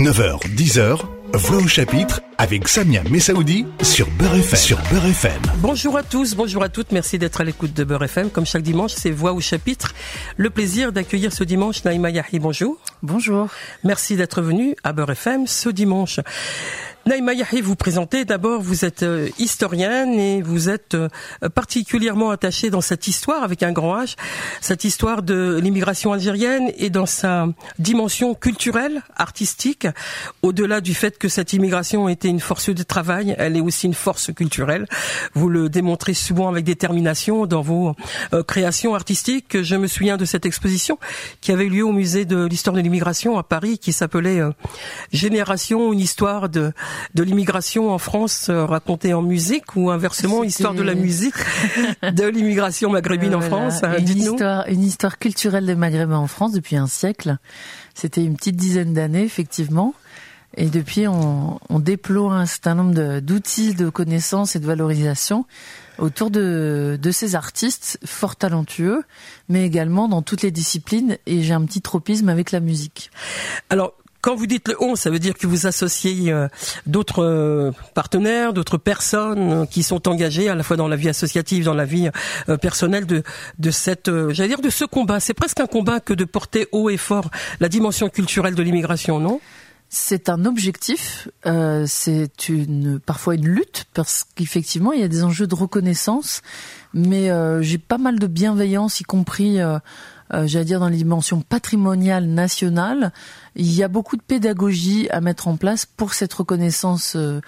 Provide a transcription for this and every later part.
9h, 10h, Voix au chapitre avec Samia Messaoudi sur Beurre FM. Sur Beurre FM. Bonjour à tous, bonjour à toutes, merci d'être à l'écoute de Beurre FM. Comme chaque dimanche, c'est Voix au chapitre. Le plaisir d'accueillir ce dimanche Naïma Yahi, bonjour. Bonjour. Merci d'être venu à Beurre FM ce dimanche. Naïma Yahi, vous présentez d'abord, vous êtes euh, historienne et vous êtes euh, particulièrement attachée dans cette histoire avec un grand H, cette histoire de l'immigration algérienne et dans sa dimension culturelle, artistique, au-delà du fait que cette immigration était une force de travail, elle est aussi une force culturelle. Vous le démontrez souvent avec détermination dans vos euh, créations artistiques. Je me souviens de cette exposition qui avait eu lieu au musée de l'histoire de l'immigration à Paris qui s'appelait Génération, une histoire de de l'immigration en France euh, racontée en musique ou inversement histoire de la musique de l'immigration maghrébine en France hein, une histoire, une histoire culturelle des maghrébins en France depuis un siècle. C'était une petite dizaine d'années effectivement. Et depuis, on, on déploie un certain nombre d'outils de, connaissances et de valorisation autour de, de ces artistes fort talentueux, mais également dans toutes les disciplines. Et j'ai un petit tropisme avec la musique. Alors, quand vous dites le on, ça veut dire que vous associez euh, d'autres euh, partenaires, d'autres personnes euh, qui sont engagées à la fois dans la vie associative, dans la vie personnelle de de cette, j'allais dire, de ce combat. C'est presque un combat que de porter haut et fort la dimension culturelle de l'immigration, non? C'est un objectif, euh, c'est une parfois une lutte parce qu'effectivement il y a des enjeux de reconnaissance, mais euh, j'ai pas mal de bienveillance, y compris euh, euh, j'allais dire dans les dimensions patrimoniales nationales, il y a beaucoup de pédagogie à mettre en place pour cette reconnaissance euh,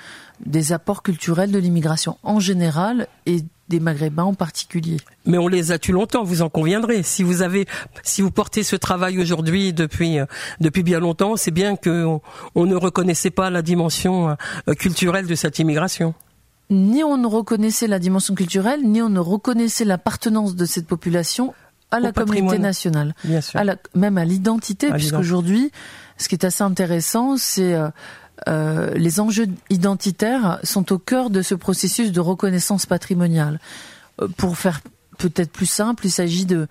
des apports culturels de l'immigration en général et des Maghrébins en particulier. Mais on les a tués longtemps, vous en conviendrez. Si vous avez, si vous portez ce travail aujourd'hui depuis euh, depuis bien longtemps, c'est bien que on, ne reconnaissait pas la dimension culturelle de cette immigration ni on ne reconnaissait la dimension culturelle, ni on ne reconnaissait l'appartenance de cette population à la communauté nationale, même à l'identité, puisqu'aujourd'hui, ce qui est assez intéressant, c'est euh, euh, les enjeux identitaires sont au cœur de ce processus de reconnaissance patrimoniale. Euh, pour faire peut-être plus simple, il s'agit de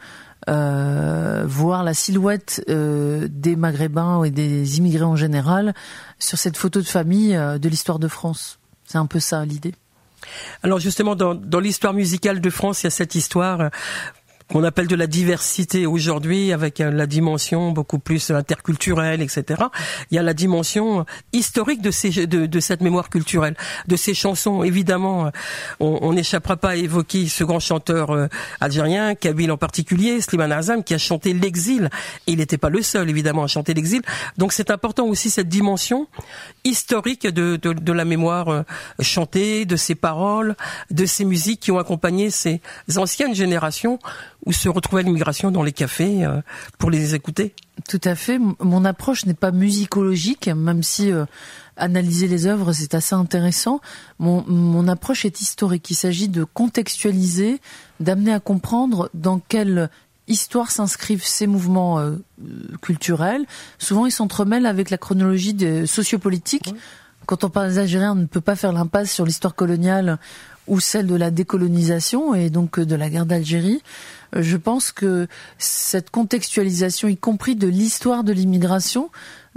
voir la silhouette des Maghrébins et des immigrés en général sur cette photo de famille de l'histoire de France. C'est un peu ça l'idée. Alors justement, dans, dans l'histoire musicale de France, il y a cette histoire qu'on appelle de la diversité aujourd'hui, avec euh, la dimension beaucoup plus interculturelle, etc. Il y a la dimension historique de, ces, de, de cette mémoire culturelle, de ces chansons. Évidemment, euh, on n'échappera pas à évoquer ce grand chanteur euh, algérien, Kabyle en particulier, Slimane Azam, qui a chanté l'exil. Il n'était pas le seul, évidemment, à chanter l'exil. Donc c'est important aussi cette dimension historique de, de, de la mémoire chantée, de ces paroles, de ces musiques qui ont accompagné ces anciennes générations ou se retrouver à l'immigration dans les cafés euh, pour les écouter Tout à fait. Mon approche n'est pas musicologique, même si euh, analyser les œuvres c'est assez intéressant. Mon, mon approche est historique. Il s'agit de contextualiser, d'amener à comprendre dans quelle histoire s'inscrivent ces mouvements euh, culturels. Souvent, ils s'entremêlent avec la chronologie de, sociopolitique. Quand on parle des Algériens, on ne peut pas faire l'impasse sur l'histoire coloniale ou celle de la décolonisation et donc de la guerre d'Algérie. Euh, je pense que cette contextualisation, y compris de l'histoire de l'immigration,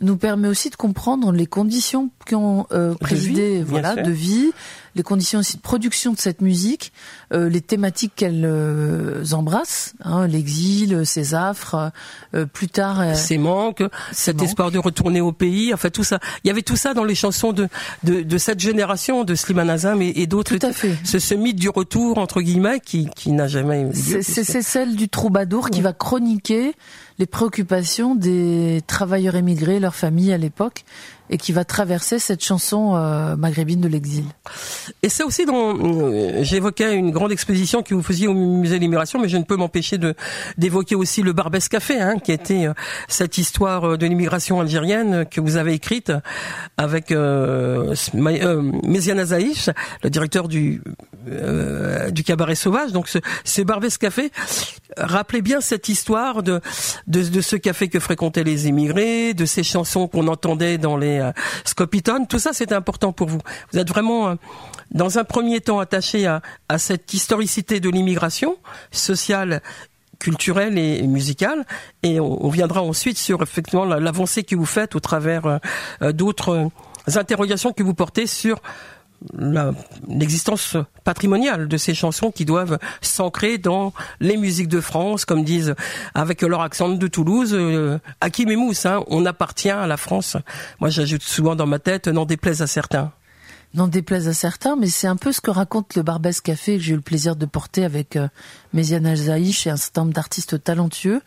nous permet aussi de comprendre les conditions qui ont euh, présidé, voilà, de vie, les conditions aussi de production de cette musique, euh, les thématiques qu'elle euh, embrasse, hein, l'exil, ses affres, euh, plus tard euh, ses manques, cet espoir de retourner au pays, enfin tout ça. Il y avait tout ça dans les chansons de de, de cette génération de Slimane Azam et, et d'autres. Tout à fait. Ce, ce, mythe du retour entre guillemets qui qui n'a jamais. C'est celle du troubadour qui va chroniquer les préoccupations des travailleurs émigrés, leurs familles à l'époque, et qui va traverser cette chanson euh, maghrébine de l'exil. Et c'est aussi dans euh, j'évoquais une grande exposition que vous faisiez au musée de l'immigration, mais je ne peux m'empêcher de d'évoquer aussi le Barbès Café, hein, qui était euh, cette histoire de l'immigration algérienne que vous avez écrite avec euh, Méziane Zaïch, le directeur du du cabaret sauvage. Donc ce, Barbès Café rappelez bien cette histoire de, de, de ce café que fréquentaient les immigrés, de ces chansons qu'on entendait dans les euh, tout ça c'est important pour vous. Vous êtes vraiment euh, dans un premier temps attaché à, cette historicité de l'immigration sociale culturelle et, musicale. Et on, viendra ensuite sur effectivement l'avancée que vous faites au travers d'autres interrogations que vous portez sur l'existence patrimoniale de ces chansons qui doivent s'ancrer dans les musiques de France, comme disent avec leur accent de Toulouse, euh, Hakim et hein, on appartient à la France. Moi j'ajoute souvent dans ma tête, n'en déplaise à certains n'en déplaise à certains, mais c'est un peu ce que raconte le Barbès Café que j'ai eu le plaisir de porter avec euh, Méziane Alzaïch et un certain nombre d'artistes talentueux.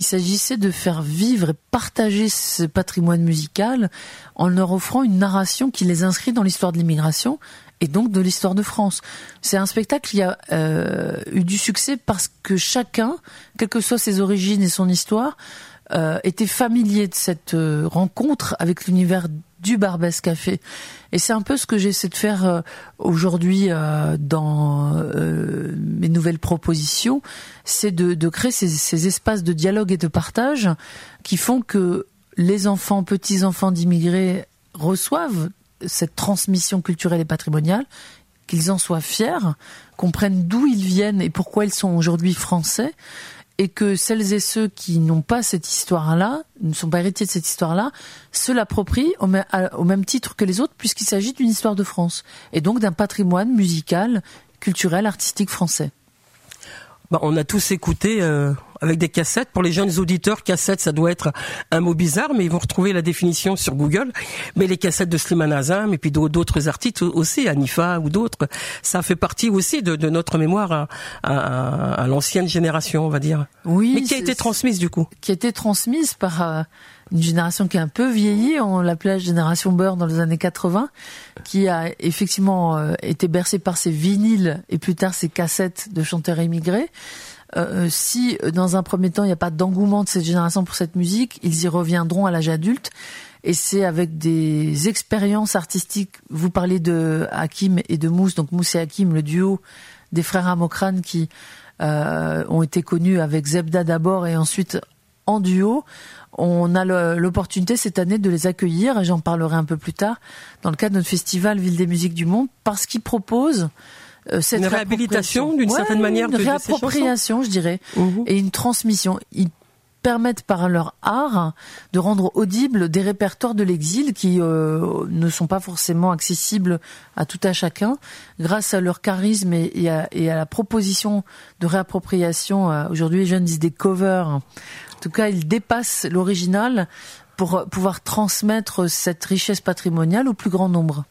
Il s'agissait de faire vivre et partager ce patrimoine musical en leur offrant une narration qui les inscrit dans l'histoire de l'immigration et donc de l'histoire de France. C'est un spectacle qui a euh, eu du succès parce que chacun, quelles que soient ses origines et son histoire, euh, était familier de cette euh, rencontre avec l'univers du Barbès Café. Et c'est un peu ce que j'essaie de faire euh, aujourd'hui euh, dans euh, mes nouvelles propositions, c'est de, créer ces, ces, espaces de dialogue et de partage qui font que les enfants, petits-enfants d'immigrés reçoivent cette transmission culturelle et patrimoniale, qu'ils en soient fiers, comprennent d'où ils viennent et pourquoi ils sont aujourd'hui français, et que celles et ceux qui n'ont pas cette histoire-là, ne sont pas héritiers de cette histoire-là, se l'approprient au, même titre que les autres, puisqu'il s'agit d'une histoire de France, et donc d'un patrimoine musical, culturel, artistique français. Bah, on a tous écouté euh, avec des cassettes. Pour les jeunes auditeurs, cassette, ça doit être un mot bizarre, mais ils vont retrouver la définition sur Google. Mais les cassettes de Slimane Azam et puis d'autres artistes aussi, Anifa ou d'autres, ça fait partie aussi de, notre mémoire à, l'ancienne génération, on va dire. Oui. Mais qui a été transmise du coup Qui a été transmise par euh, une génération qui a un peu vieilli, on l'appelait la génération beurre dans les années 80, qui a effectivement euh, été bercée par ses vinyles et plus tard ses cassettes de chanteurs émigrés. Euh, euh si dans un premier temps il n'y a pas d'engouement de cette génération pour cette musique, ils y reviendront à l'âge adulte. Et c'est avec des expériences artistiques. Vous parlez de Hakim et de Mousse, donc Mousse et Hakim, le duo des frères Amokran qui euh, ont été connus avec Zebda d'abord et ensuite en duo on a l'opportunité cette année de les accueillir, et j'en parlerai un peu plus tard, dans le cadre de notre festival Ville des musiques du monde, parce qu'ils proposent euh, cette une réhabilitation d'une certaine manière de, réappropriation, je dirais, mhm. et une transmission. Ils permettent par leur art de rendre audibles des répertoires de l'exil qui euh, ne sont pas forcément accessibles à tout à chacun, grâce à leur charisme et, à, la proposition de réappropriation. Euh, aujourd'hui, les jeunes disent des covers tout cas, il dépasse l'original pour pouvoir transmettre cette richesse patrimoniale au plus grand nombre.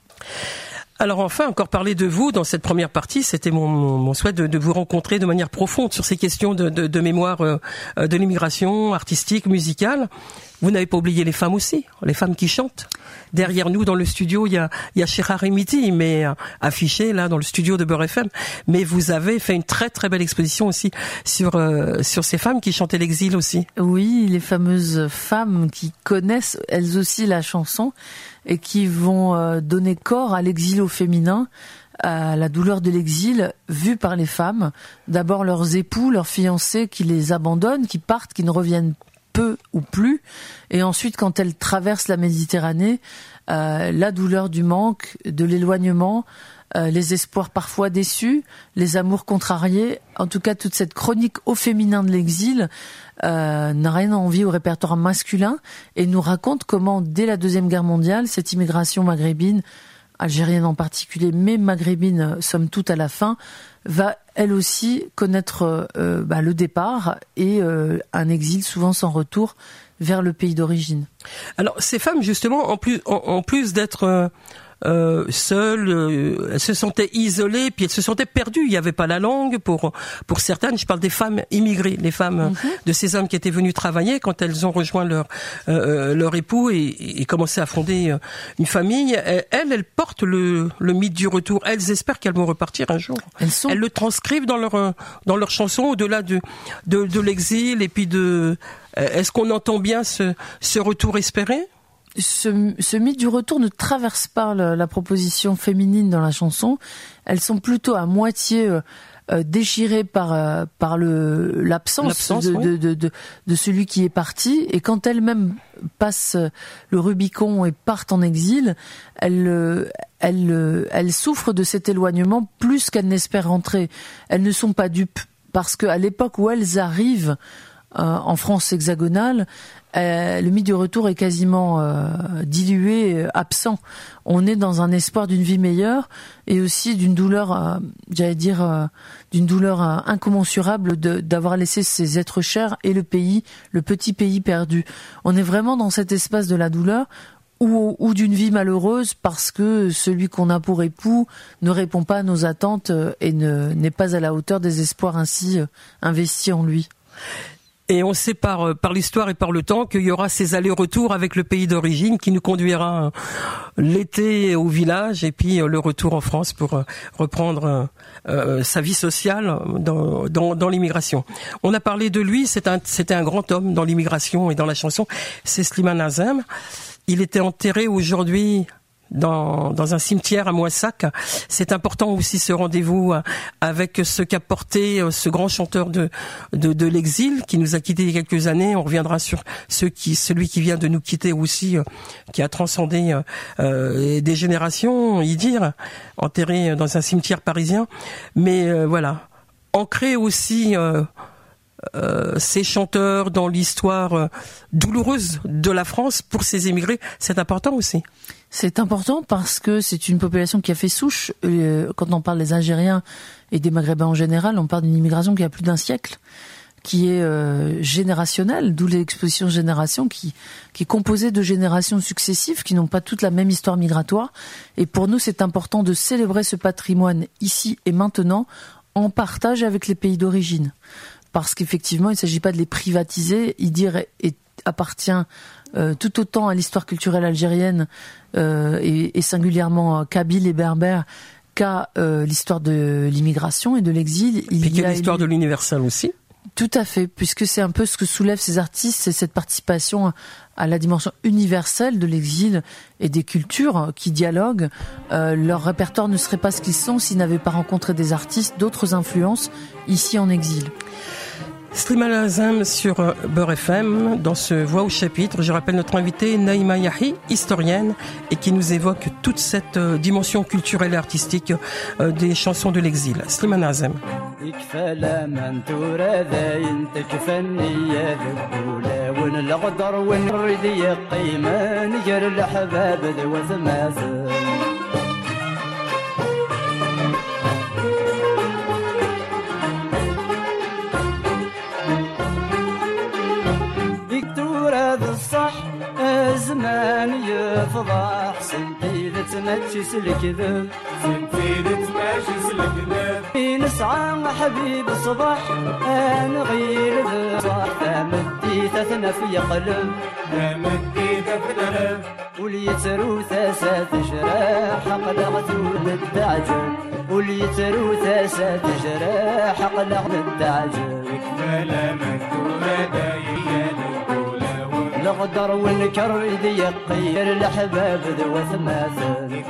Alors enfin, encore parler de vous dans cette première partie, c'était mon, souhait de, vous rencontrer de manière profonde sur ces questions de, mémoire euh, de l'immigration artistique, musicale. Vous n'avez pas oublié les femmes aussi, les femmes qui chantent. Derrière nous, dans le studio, il y a, il y a mais euh, affiché là dans le studio de Beurre FM. Mais vous avez fait une très très belle exposition aussi sur euh, sur ces femmes qui chantaient l'exil aussi. Oui, les fameuses femmes qui connaissent elles aussi la chanson et qui vont euh, donner corps à l'exil au féminin à la douleur de l'exil vue par les femmes, d'abord leurs époux, leurs fiancés qui les abandonnent, qui partent, qui ne reviennent peu ou plus. Et ensuite, quand elle traverse la Méditerranée, euh, la douleur du manque, de l'éloignement, euh, les espoirs parfois déçus, les amours contrariés, en tout cas toute cette chronique au féminin de l'exil euh, n'a rien envie au répertoire masculin et nous raconte comment, dès la Deuxième Guerre mondiale, cette immigration maghrébine, algérienne en particulier, mais maghrébine somme toute à la fin, va elle aussi connaître euh, bah, le départ et euh, un exil souvent sans retour vers le pays d'origine. Alors ces femmes justement, en plus, en plus d'être euh, euh, seule, euh, elle se sentait isolée, puis elle se sentait perdue. Il n'y avait pas la langue pour pour certaines. Je parle des femmes immigrées, les femmes mhm. de ces hommes qui étaient venus travailler quand elles ont rejoint leur euh, leur époux et, et, commencé à fonder une famille. Elles, elles portent le le mythe du retour. Elles espèrent qu'elles vont repartir un jour. Elles, sont... elles le transcrivent dans leur dans leurs chansons au-delà de de, de l'exil et puis de est-ce qu'on entend bien ce, ce retour espéré? Ce, ce, mythe du retour ne traverse pas la, proposition féminine dans la chanson. Elles sont plutôt à moitié euh, euh déchirées par euh, par le l'absence de, de, de, de, celui qui est parti. Et quand elles-mêmes passent le Rubicon et partent en exil, elles euh, elles elles souffrent de cet éloignement plus qu'elles n'espèrent rentrer. Elles ne sont pas dupes parce qu'à l'époque où elles arrivent en France hexagonale, euh, le mythe du retour est quasiment euh, dilué, euh, absent. On est dans un espoir d'une vie meilleure et aussi d'une douleur, j'allais dire, d'une douleur incommensurable d'avoir laissé ses êtres chers et le pays, le petit pays perdu. On est vraiment dans cet espace de la douleur ou, ou d'une vie malheureuse parce que celui qu'on a pour époux ne répond pas à nos attentes et n'est pas à la hauteur des espoirs ainsi investis en lui. Et on sait par, euh, par l'histoire et par le temps qu'il y aura ces allers-retours avec le pays d'origine qui nous conduira euh, l'été au village et puis euh, le retour en France pour reprendre sa vie sociale dans, dans, dans l'immigration. On a parlé de lui, c'était un, un grand homme dans l'immigration et dans la chanson, c'est Slimane Azem. Il était enterré aujourd'hui dans, dans un cimetière à Moissac. C'est important aussi ce rendez-vous euh, avec ce qu'a porté euh, ce grand chanteur de, de, de l'exil qui nous a quittés il y a quelques années. On reviendra sur ceux qui, celui qui vient de nous quitter aussi, euh, qui a transcendé euh, des générations, y dire, enterré dans un cimetière parisien. Mais voilà, ancré aussi euh, ces chanteurs dans l'histoire euh, douloureuse de la France pour ces émigrés, c'est important aussi. C'est important parce que c'est une population qui a fait souche. Euh, quand on parle des Algériens et des Maghrébins en général, on parle d'une immigration qui a plus d'un siècle qui est générationnelle, d'où l'exposition génération qui, qui est composée de générations successives qui n'ont pas toutes la même histoire migratoire. Et pour nous, c'est important de célébrer ce patrimoine ici et maintenant en partage avec les pays d'origine parce qu'effectivement, il ne s'agit pas de les privatiser. Idir est, appartient euh, tout autant à l'histoire culturelle algérienne euh, et, et, singulièrement kabyle et berbère qu'à euh, l'histoire de l'immigration et de l'exil. Il y a l'histoire de l'universel aussi? Tout à fait, puisque c'est un peu ce que soulèvent ces artistes, c'est cette participation à la dimension universelle de l'exil et des cultures qui dialoguent. Euh, leur répertoire ne serait pas ce qu'ils sont s'ils n'avaient pas rencontré des artistes d'autres influences ici en exil. Slimane Azam sur euh, Beurre FM, dans ce Voix au chapitre. Je rappelle notre invitée Naïma Yahi, historienne, et qui nous évoque toute cette euh, dimension culturelle et artistique euh, des chansons de l'exil. Slimane Azam. زمان يفضح؟ سنتي ذا تمشي سلكذب سنتي ذا تمشي سلكذب نسعى حبيب الصباح. أنا غير ذا صح فمدي تثنى في قلب. فمدي تثنى وليترو ثاسة تجرح قلغت الدعجل وليترو ثاسة تجرح قلغت الدعجل يكفى مكتوبة دايما الغدر والكر إذ يقير الأحباب ذو ثماثل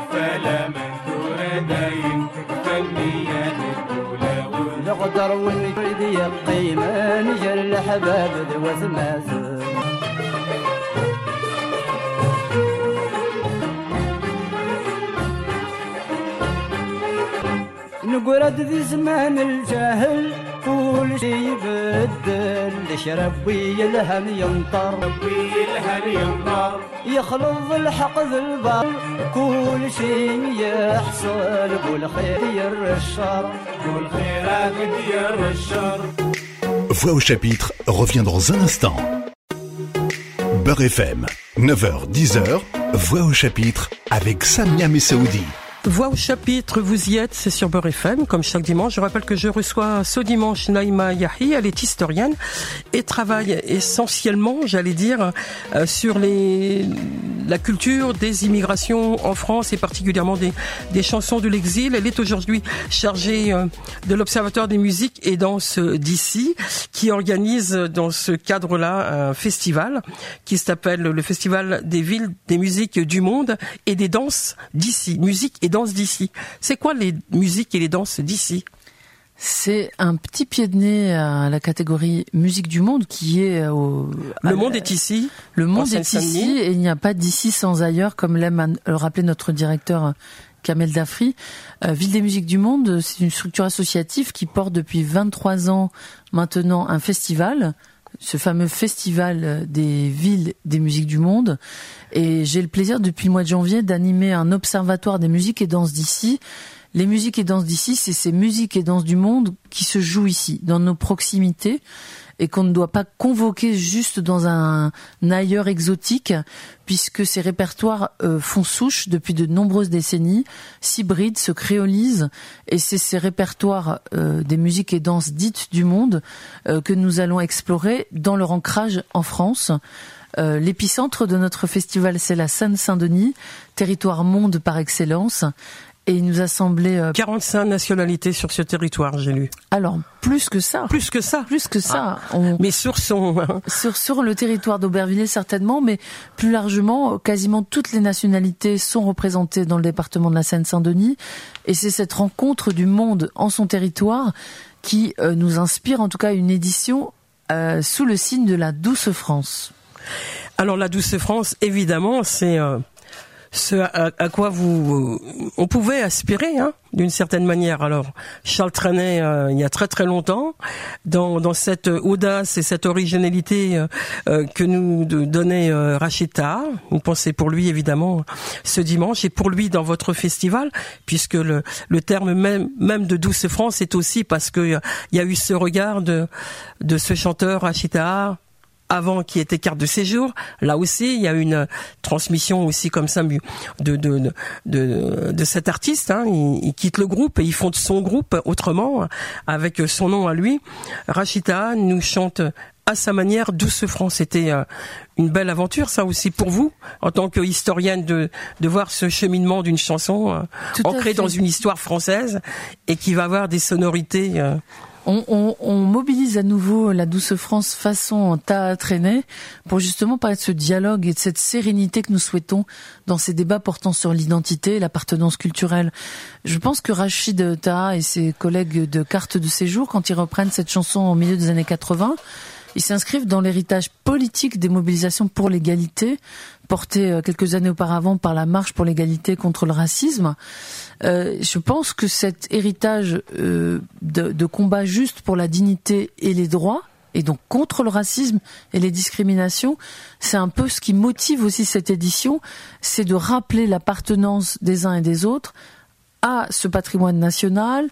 لا مهدورة دايم تكفى نيات الدولة نغدر ونكر إذ يقيم نجر الأحباب ذو ثماثل نقرد ذي زمان الجاهل كل شي يبدل شرب الهم ينطر الهم ينطر يخلط الحق ذي البر كل شي يحصل والخير ير الشر والخيرات ير الشر Voix au chapitre revient dans un instant. Beurre FM, 9h-10h, Voix au chapitre avec Samia Messaoudi. Voix au chapitre, vous y êtes, c'est sur Beurre FM, comme chaque dimanche. Je rappelle que je reçois ce dimanche Naïma Yahi, elle est historienne et travaille essentiellement, j'allais dire, euh, sur les, la culture des immigrations en France et particulièrement des, des chansons de l'exil. Elle est aujourd'hui chargée euh, de l'Observatoire des musiques et danses d'ici, qui organise dans ce cadre-là un festival qui s'appelle le Festival des villes, des musiques du monde et des danses d'ici, musique et danses d'ici. C'est quoi les musiques et les danses d'ici? C'est un petit pied de nez à la catégorie musique du monde qui est au. Le monde est ici. Le monde est ici et il n'y a pas d'ici sans ailleurs, comme l'aime le rappeler notre directeur Kamel Dafri. Ville des musiques du monde, c'est une structure associative qui porte depuis 23 ans maintenant un festival ce fameux festival des villes des musiques du monde. Et j'ai le plaisir depuis le mois de janvier d'animer un observatoire des musiques et danses d'ici. Les musiques et danses d'ici, c'est ces musiques et danses du monde qui se jouent ici, dans nos proximités et qu'on ne doit pas convoquer juste dans un, ailleurs exotique, puisque ces répertoires euh, font souche depuis de nombreuses décennies, s'hybrident, se créolisent, et c'est ces répertoires euh, des musiques et danses dites du monde euh, que nous allons explorer dans leur ancrage en France. L'épicentre de notre festival, c'est la Seine-Saint-Denis, territoire monde par excellence. Et il nous a semblé... 45 euh, nationalités sur ce territoire, j'ai lu. Alors, plus que ça. Plus que ça. Plus que ça. Ah. Mais sur son... sur, sur le territoire d'Aubervilliers, certainement, mais plus largement, quasiment toutes les nationalités sont représentées dans le département de la Seine-Saint-Denis. Et c'est cette rencontre du monde en son territoire qui euh, nous inspire, en tout cas, une édition euh, sous le signe de la douce France. Alors, la douce France, évidemment, c'est ce à, quoi vous on pouvait aspirer hein, d'une certaine manière. Alors Charles Trenet, euh, il y a très très longtemps, dans, cette audace et cette originalité euh, euh, que nous donnait Rachita, une pour lui évidemment ce dimanche et pour lui dans votre festival, puisque le, le terme même de Douce France est aussi parce que il y a eu ce regard de de ce chanteur Rachita avant qui était carte de séjour. Là aussi, il y a une transmission aussi comme ça de de de de, cet artiste. Hein. Il, quitte le groupe et il fonde son groupe autrement avec son nom à lui. Rachita nous chante à sa manière Douce France. C'était euh, une belle aventure, ça aussi pour vous, en tant que historienne, de, de voir ce cheminement d'une chanson euh, ancrée dans une histoire française et qui va avoir des sonorités. Euh, on, mobilise à nouveau la douce France façon traîner pour justement parler de ce dialogue et de cette sérénité que nous souhaitons dans ces débats portant sur l'identité et l'appartenance culturelle. Je pense que Rachid Taha et ses collègues de carte de séjour, quand ils reprennent cette chanson au milieu des années 80, ils s'inscrivent dans l'héritage politique des mobilisations pour l'égalité, portées euh, quelques années auparavant par la marche pour l'égalité contre le racisme. Euh, je pense que cet héritage euh, de, de combat juste pour la dignité et les droits, et donc contre le racisme et les discriminations, c'est un peu ce qui motive aussi cette édition, c'est de rappeler l'appartenance des uns et des autres à ce patrimoine national,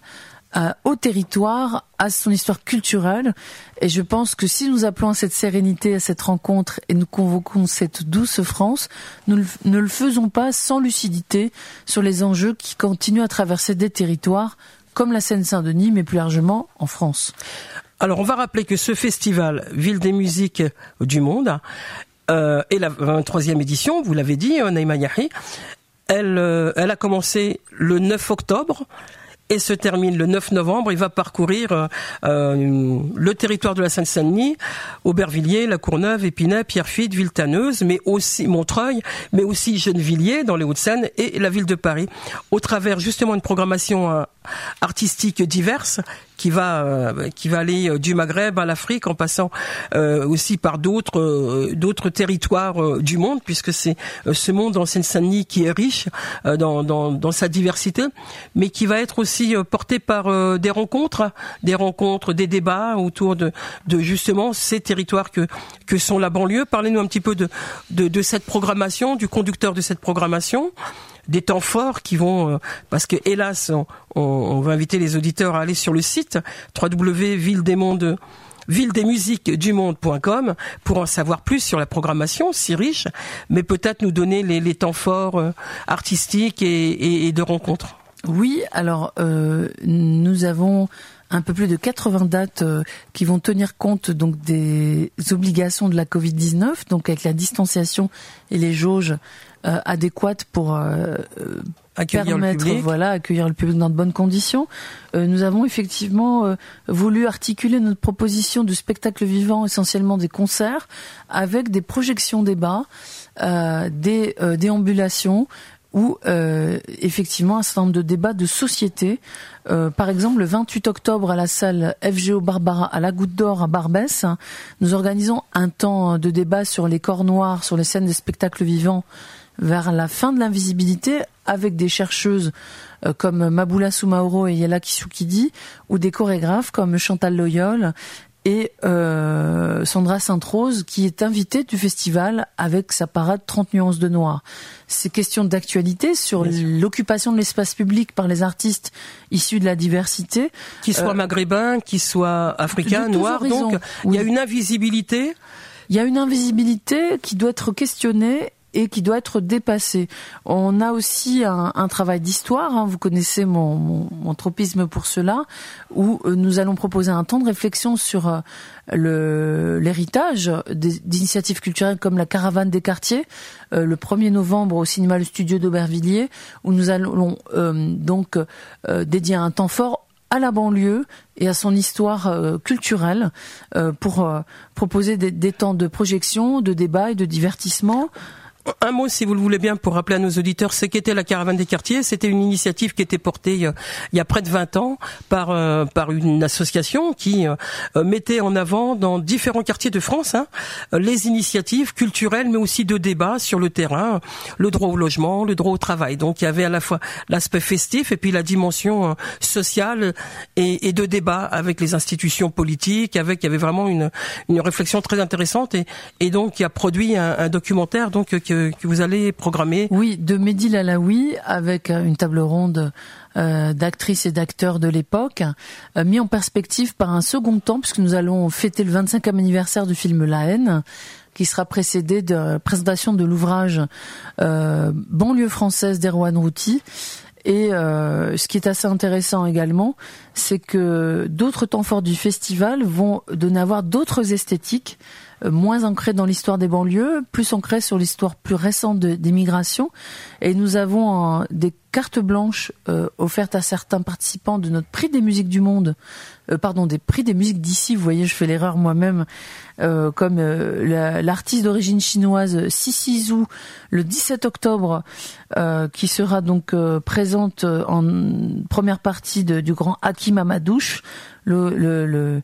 euh, au territoire, à son histoire culturelle. Et je pense que si nous appelons à cette sérénité, à cette rencontre, et nous convoquons cette douce France, nous ne le faisons pas sans lucidité sur les enjeux qui continuent à traverser des territoires comme la Seine-Saint-Denis, mais plus largement en France. Alors on va rappeler que ce festival Ville des musiques du monde euh, est la 23e édition, vous l'avez dit, Naïma Yahi. Elle, euh, elle a commencé le 9 octobre et se termine le 9 novembre. Il va parcourir euh, euh, le territoire de la Seine-Saint-Denis, Aubervilliers, La Courneuve, Épinay, Pierrefitte, Villetaneuse, mais aussi Montreuil, mais aussi Gennevilliers dans les Hauts-de-Seine et la ville de Paris, au travers justement une programmation euh, artistique diverse qui va euh, qui va aller euh, du Maghreb à l'Afrique en passant euh, aussi par d'autres d'autres territoires du monde puisque c'est ce monde en Seine-Saint-Denis qui est riche dans, dans, dans sa diversité mais qui va être aussi porté par des rencontres des rencontres des débats autour de de justement ces territoires que que sont la banlieue. Parlez-nous un petit peu de, de de cette programmation du conducteur de cette programmation des temps forts qui vont euh, parce que hélas on, va inviter les auditeurs à aller sur le site www.villedesmondes du monde.com pour en savoir plus sur la programmation si riche, mais peut-être nous donner les, les temps forts euh, artistiques et, et, de rencontres. Oui, alors euh, nous avons un peu plus de 80 dates euh, qui vont tenir compte donc des obligations de la Covid-19, donc avec la distanciation et les jauges euh, adéquate pour euh, accueillir permettre, le public. voilà, accueillir le public dans de bonnes conditions. Euh, nous avons effectivement voulu articuler notre proposition de spectacle vivant, essentiellement des concerts, avec des projections débats, des déambulations, ou effectivement un certain nombre de débats de société. par exemple, le 28 octobre à la salle FGO Barbara à la Goutte d'Or à Barbès, nous organisons un temps de débat sur les corps noirs, sur les scènes des spectacles vivants vers la fin de l'invisibilité avec des chercheuses euh, comme Maboula Soumaoro et Yela Kisukidi, ou des chorégraphes comme Chantal Loyol et euh, Sandra Sainte-Rose qui est invitée du festival avec sa parade 30 nuances de noir. Ces questions d'actualité sur l'occupation de l'espace public par les artistes issus de la diversité. Qu'ils soient euh, maghrébins, qu'ils soient africains, noirs, donc il y a une invisibilité. Il y a une invisibilité qui doit être questionnée et qui doit être dépassé. On a aussi un, un travail d'histoire, hein, vous connaissez mon, mon, mon, tropisme pour cela, où euh, nous allons proposer un temps de réflexion sur euh, l'héritage d'initiatives culturelles comme la Caravane des quartiers, euh, le 1er novembre au cinéma Le Studio d'Aubervilliers, où nous allons donc dédier un temps fort à la banlieue et à son histoire culturelle pour proposer des, des, temps de projection, de débat et de divertissement un mot, si vous le voulez bien, pour rappeler à nos auditeurs ce qu'était la caravane des quartiers. C'était une initiative qui était portée euh, il y a près de 20 ans par euh, par une association qui euh, mettait en avant dans différents quartiers de France hein, les initiatives culturelles, mais aussi de débat sur le terrain, le droit au logement, le droit au travail. Donc il y avait à la fois l'aspect festif et puis la dimension sociale et, et, de débat avec les institutions politiques. Avec il y avait vraiment une une réflexion très intéressante et, et donc qui a produit un, un documentaire donc que, vous allez programmer. Oui, de Mehdi Lalaoui avec euh, une table ronde euh, d'actrices et d'acteurs de l'époque, euh, mis en perspective par un second temps, puisque nous allons fêter le 25e anniversaire du film La haine, qui sera précédé de la présentation de l'ouvrage Banlieue française d'Erwan Routy. Et ce qui est assez intéressant également, c'est que d'autres temps forts du festival vont donner à voir d'autres esthétiques euh, moins ancré dans l'histoire des banlieues, plus ancré sur l'histoire plus récente des migrations. Et nous avons des cartes blanches euh, offertes à certains participants de notre prix des musiques du monde, euh, pardon, des prix des musiques d'ici. Vous voyez, je fais l'erreur moi-même, comme l'artiste d'origine chinoise Sisi Zhu le 17 octobre, qui sera donc présente en première partie du grand Hakim Amadouche, le, le, le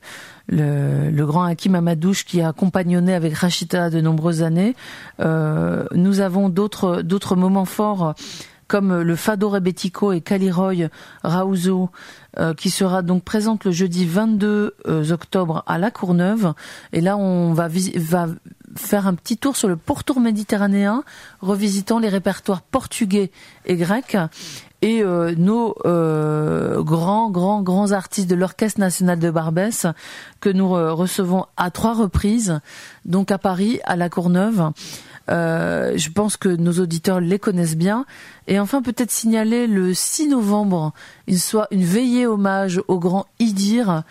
le, le, grand Hakim Amadouche qui a compagnonné avec Rachida de nombreuses années. Euh, nous avons d'autres d'autres moments forts comme le Fado Rebetico et Caliroy Raouzo, euh, qui sera donc présente le jeudi 22 euh, octobre à La Courneuve. Et là, on va, va faire un petit tour sur le pourtour méditerranéen, revisitant les répertoires portugais et grecs et euh, nos euh, grands, grands, grands artistes de l'Orchestre national de Barbès que nous recevons à trois reprises, donc à Paris, à La Courneuve. Euh, je pense que nos auditeurs les connaissent bien. Et enfin, peut-être signaler le 6 novembre une, soit une veillée hommage au grand Idir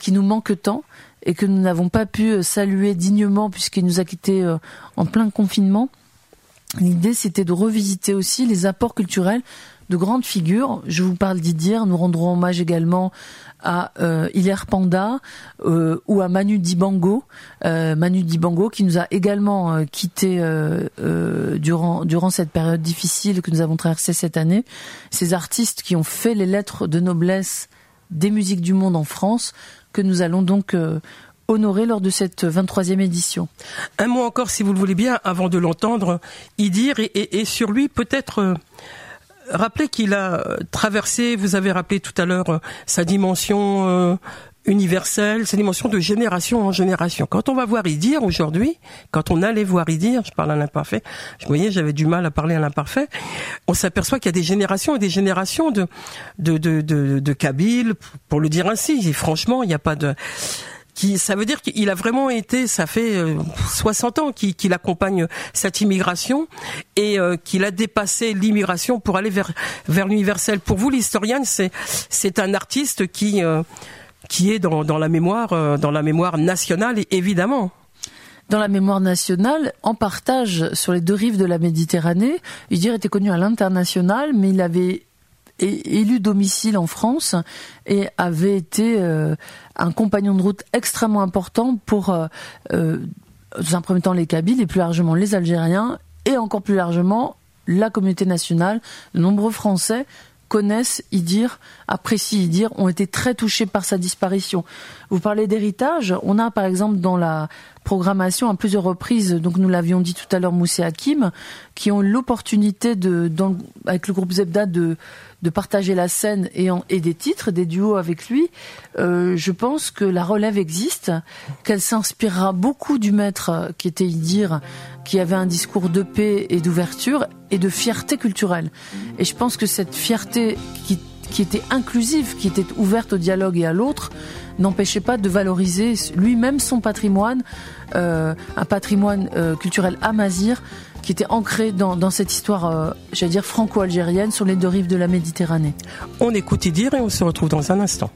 qui nous manque tant et que nous n'avons pas pu saluer dignement puisqu'il nous a quittés en plein confinement. L'idée, c'était de revisiter aussi les apports culturels de grandes figures. Je vous parle d'Idir, nous rendrons hommage également à euh, Hilaire Panda euh, ou à Manu Dibango, euh, Manu Dibango qui nous a également euh, quitté durant durant cette période difficile que nous avons traversée cette année. Ces artistes qui ont fait les lettres de noblesse des musiques du monde en France que nous allons donc honorer lors de cette 23e édition. Un mot encore, si vous le voulez bien, avant de l'entendre, Idir et, et sur lui peut-être rappelez qu'il a traversé, vous avez rappelé tout à l'heure, euh, sa dimension euh, universelle, sa dimension de génération en génération. Quand on va voir Idir aujourd'hui, quand on allait voir Idir, je parle à l'imparfait, je voyais, j'avais du mal à parler à l'imparfait, on s'aperçoit qu'il y a des générations et des générations de de de de, de Kabyle, pour le dire ainsi. Et franchement, il n'y a pas de ça veut dire qu'il a vraiment été, ça fait 60 euh, ans qu'il accompagne cette immigration et euh, qu'il a dépassé l'immigration pour aller vers vers l'universel. Pour vous, l'historienne, c'est c'est un artiste qui euh, qui est dans, dans la mémoire dans la mémoire nationale évidemment dans la mémoire nationale, en partage sur les deux rives de la Méditerranée. Udir était connu à l'international, mais il avait élu domicile en France et avait été euh, un compagnon de route extrêmement important pour, euh, euh, dans un premier temps, les Kabyles et plus largement les Algériens et encore plus largement la communauté nationale. De nombreux Français connaissent Idir, apprécient Idir, ont été très touchés par sa disparition. Vous parlez d'héritage, on a par exemple dans la programmation à plusieurs reprises. Donc nous l'avions dit tout à l'heure, Moussé Hakim, qui ont l'opportunité de, avec le groupe Zebda de de partager la scène et, des titres, des duos avec lui, euh, je pense que la relève existe, qu'elle s'inspirera beaucoup du maître qui était Idir, qui avait un discours de paix et d'ouverture et de fierté culturelle. Et je pense que cette fierté qui, qui était inclusive, qui était ouverte au dialogue et à l'autre, n'empêchait pas de valoriser lui-même son patrimoine, euh, un patrimoine euh, culturel amazir qui était ancré dans, dans cette histoire, euh, j'allais dire franco-algérienne, sur les deux rives de la Méditerranée. On écoute dire et on se retrouve dans un instant.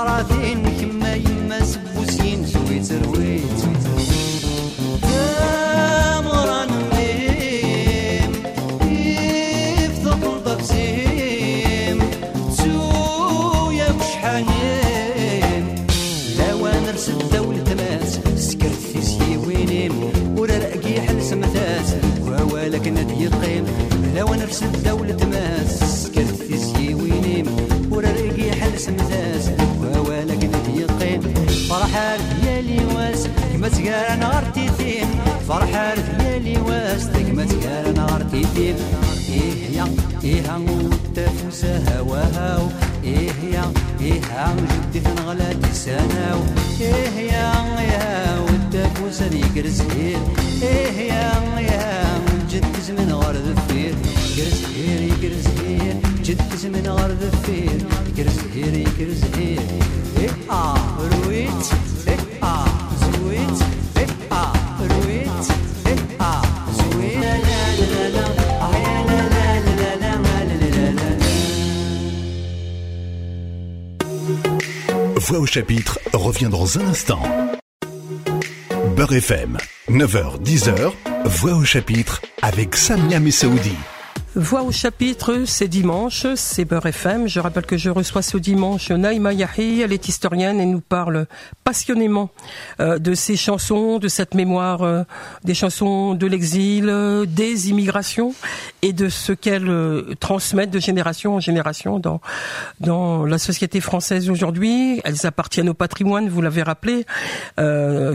مراثين إيه وتفوس هواهاو إيه يا إيه جدي الغلا تساناو. إيه يا إيه يا وتفوس نيكر هير إيه يا يا جد من غير فير. يقرز هير يقرز هير جد من غير فير. يقرز هير يقرز هير chapitre revient dans un instant. Beurre FM, 9h-10h, Voix au chapitre avec Samia Messaoudi. Voix au chapitre, c'est dimanche, c'est Beurre FM. Je rappelle que je reçois ce dimanche Naïma Yahi, elle est historienne et nous parle passionnément euh, de ces chansons, de cette mémoire, euh, des chansons de l'exil, euh, des immigrations et de ce qu'elles transmettent de génération en génération dans dans la société française aujourd'hui. Elles appartiennent au patrimoine, vous l'avez rappelé,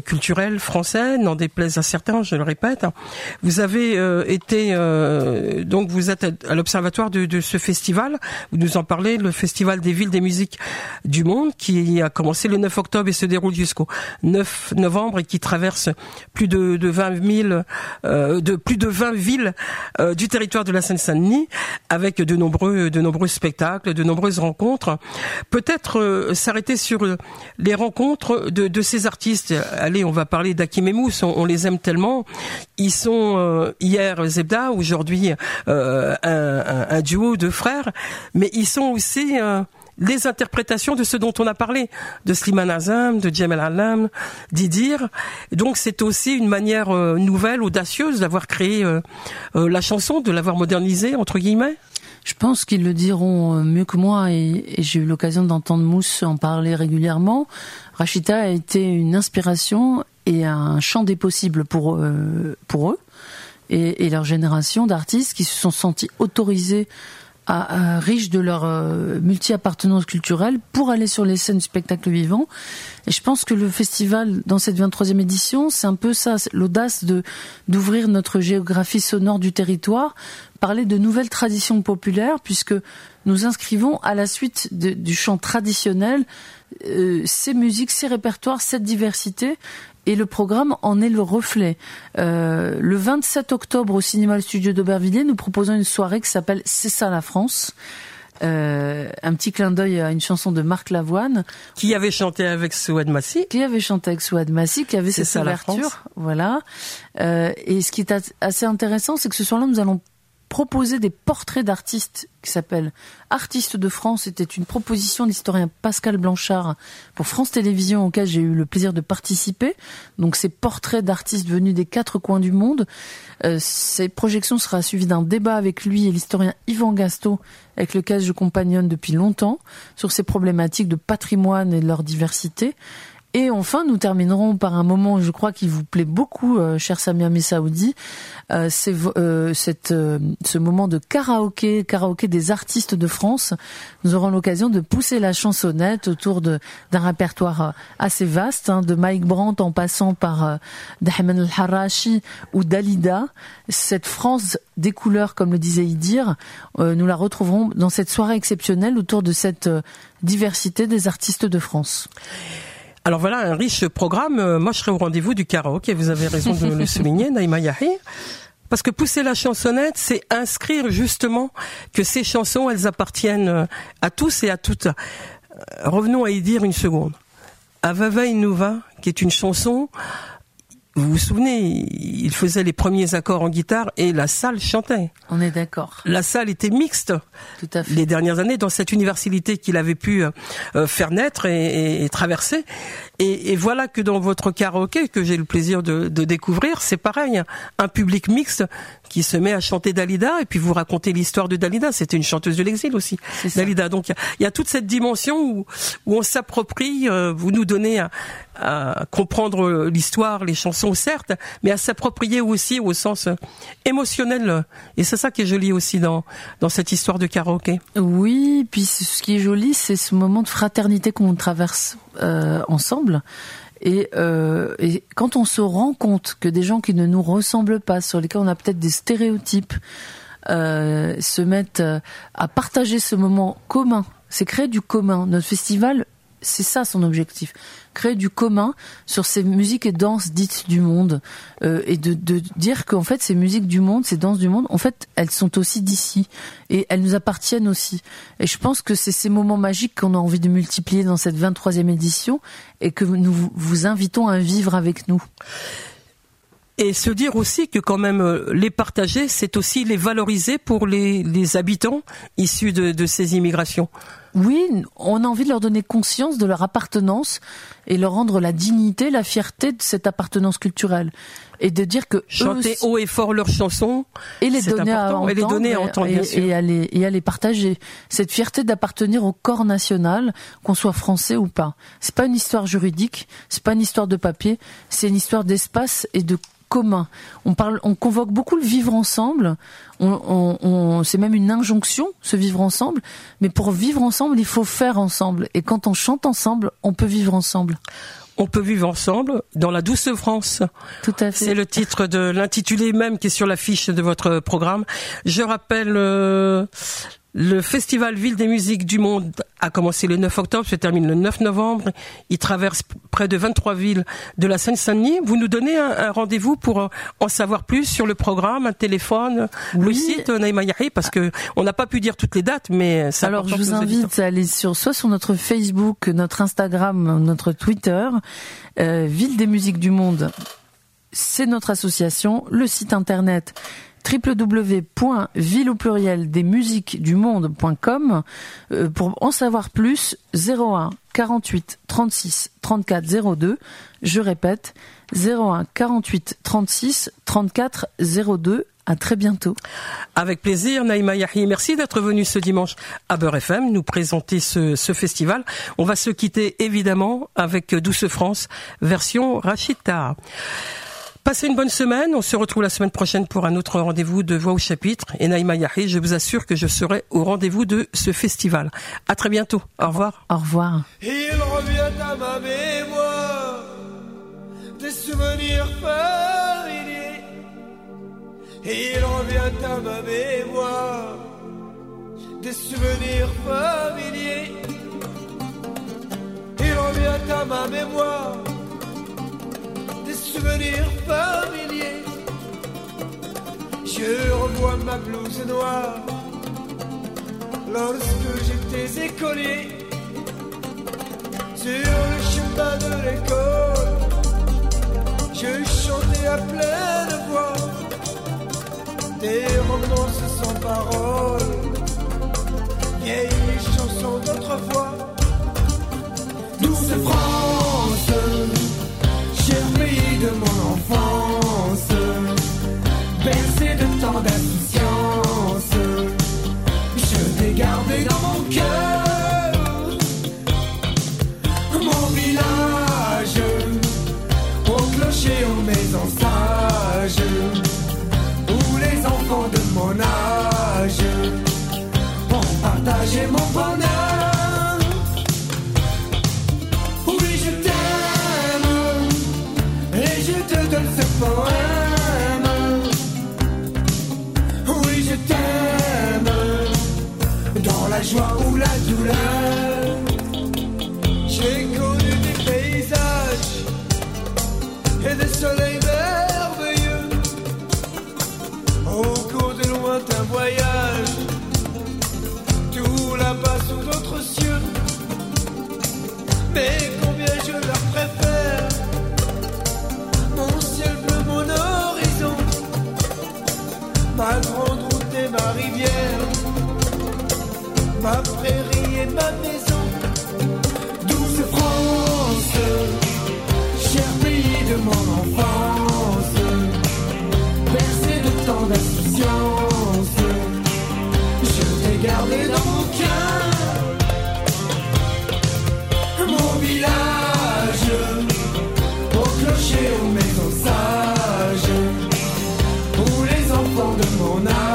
culturel français, n'en déplaise à certains, je le répète. Vous avez été donc vous êtes à l'observatoire de, ce festival. Vous nous en parlez, le festival des villes des musiques du monde, qui a commencé le 9 octobre et se déroule jusqu'au 9 novembre et qui traverse plus de, de 20 000, euh, de plus de 20 villes euh, du territoire de la Seine-Saint-Denis, avec de nombreux, de nombreux spectacles, de nombreuses rencontres. Peut-être euh, s'arrêter sur les rencontres de, ces artistes. Allez, on va parler d'Akim. On, les aime tellement. Ils sont hier Zebda, aujourd'hui euh, un, duo de frères, mais ils sont aussi euh, les interprétations de ce dont on a parlé, de Slimane Azam, de Djemel Alam, d'Idir. Donc c'est aussi une manière euh, nouvelle, audacieuse d'avoir créé la chanson, de l'avoir modernisée, entre guillemets. Je pense qu'ils le diront mieux que moi et, j'ai eu l'occasion d'entendre Mousse en parler régulièrement. Rachita a été une inspiration et un champ des possibles pour, pour eux et leur génération d'artistes qui se sont sentis autorisés riches de leur euh, multi-appartenance culturelle pour aller sur les scènes du spectacle vivant. Et je pense que le festival, dans cette 23e édition, c'est un peu ça, l'audace de d'ouvrir notre géographie sonore du territoire, parler de nouvelles traditions populaires, puisque nous inscrivons à la suite du chant traditionnel euh, ces musiques, ces répertoires, cette diversité. Et le programme en est le reflet. Euh, le 27 octobre au cinéma Studio d'Aubervilliers, nous proposons une soirée qui s'appelle C'est ça la France. Euh, un petit clin d'œil à une chanson de Marc Lavoine. Qui avait chanté avec Souad Massi. Qui avait chanté avec Souad Massi, qui avait cette ouverture. Voilà. Euh, et ce qui est assez intéressant, c'est que ce soir-là, nous allons proposer des portraits d'artistes qui s'appellent Artistes de France. C'était une proposition de l'historien Pascal Blanchard pour France Télévisions auquel j'ai eu le plaisir de participer. Donc ces portraits d'artistes venus des quatre coins du monde. Euh, ces projections sera suivies d'un débat avec lui et l'historien Yvan Gasto avec lequel je compagnonne depuis longtemps sur ces problématiques de patrimoine et de leur diversité. Et enfin, nous terminerons par un moment, je crois, qui vous plaît beaucoup, euh, cher Samia Messaoudi. Euh, c'est euh, euh, ce moment de karaoké, karaoké des artistes de France. Nous aurons l'occasion de pousser la chansonnette autour d'un répertoire assez vaste, hein, de Mike Brandt en passant par Dahman El-Harashi ou Dalida. Cette France des couleurs, comme le disait Idir, nous la retrouverons dans cette soirée exceptionnelle autour de cette diversité des artistes de France. Alors voilà un riche programme. Euh, moi, je serai au rendez-vous du karaoke. Vous avez raison de le souligner, Naïma Yahi. Parce que pousser la chansonnette, c'est inscrire justement que ces chansons, elles appartiennent euh, à tous et à toutes. Euh, revenons à y dire une seconde. Avava Inuva, qui est une chanson vous vous souvenez, il faisait les premiers accords en guitare et la salle chantait. On est d'accord. La salle était mixte. Tout à fait. Les dernières années, dans cette universalité qu'il avait pu euh, faire naître et, et, traverser. Et, et, voilà que dans votre karaoké, que j'ai le plaisir de, de découvrir, c'est pareil. Un public mixte qui se met à chanter Dalida et puis vous racontez l'histoire de Dalida. C'était une chanteuse de l'exil aussi, Dalida. Donc il y, y, a toute cette dimension où, où on s'approprie, euh, vous nous donnez à, à comprendre l'histoire, les chansons certes, mais à s'approprier aussi au sens émotionnel. Et c'est ça qui est joli aussi dans, dans cette histoire de karaoké. Oui, puis ce qui est joli, c'est ce moment de fraternité qu'on traverse euh, ensemble. Et, euh, et, quand on se rend compte que des gens qui ne nous ressemblent pas, sur lesquels on a peut-être des stéréotypes, euh, se mettent à partager ce moment commun, c'est créer du commun. Notre festival c'est ça son objectif, créer du commun sur ces musiques et danses dites du monde euh, et de, dire qu'en fait ces musiques du monde, ces danses du monde, en fait elles sont aussi d'ici et elles nous appartiennent aussi. Et je pense que c'est ces moments magiques qu'on a envie de multiplier dans cette 23e édition et que nous vous invitons à vivre avec nous. Et se dire aussi que quand même euh, les partager, c'est aussi les valoriser pour les, habitants issus de ces immigrations. Oui, on a envie de leur donner conscience de leur appartenance et leur rendre la dignité, la fierté de cette appartenance culturelle et de dire que chanter haut et fort leurs chansons et les donner à entendre, et les donner à entendre et, et, à les, et à les partager. Cette fierté d'appartenir au corps national, qu'on soit français ou pas. C'est pas une histoire juridique, c'est pas une histoire de papier, c'est une histoire d'espace et de commun. On parle, on convoque beaucoup le vivre ensemble. On, on, c'est même une injonction, ce vivre ensemble. Mais pour vivre ensemble, il faut faire ensemble. Et quand on chante ensemble, on peut vivre ensemble. On peut vivre ensemble dans la douce France. Tout à fait. C'est le titre de l'intitulé même qui est sur l'affiche de votre programme. Je rappelle euh, le festival Ville des musiques du monde a commencé le 9 octobre, se termine le 9 novembre. Il traverse près de 23 villes de la Seine-Saint-Denis. Vous nous donnez un, rendez-vous pour euh, en savoir plus sur le programme, un téléphone, le site euh, Naïma Yahi, parce que on n'a pas pu dire toutes les dates, mais ça Alors je vous invite à aller sur soit sur notre Facebook, notre Instagram, notre Twitter, euh, Ville des musiques du monde. C'est notre association, le site internet www.ville au pluriel des musiques du monde.com euh, pour en savoir plus 01 48 36 34 02 je répète 01 48 36 34 02 à très bientôt. Avec plaisir, Naïma Yahi. Merci d'être venu ce dimanche à Beurre FM nous présenter ce, ce, festival. On va se quitter évidemment avec Douce France version Rachita. Passez une bonne semaine. On se retrouve la semaine prochaine pour un autre rendez-vous de Voix au chapitre. Et Naïma Yahi, je vous assure que je serai au rendez-vous de ce festival. À très bientôt. Au revoir. Au revoir. Il revient à ma mémoire des souvenirs familiers. Il revient à ma mémoire des souvenirs familiers. Il revient à ma mémoire souvenirs familiers. Je revois ma blouse noire lorsque j'étais écolier sur le chemin de l'école. Je chantais à pleine voix des romances sans parole, vieilles chansons d'autrefois. Douce France, de mon enfance, bercé de tant d'insouciance, je t'ai gardé dans mon cœur. Mon village, au clocher, aux maisons sages, où les enfants de mon âge ont partagé mon bonheur. Ou enfants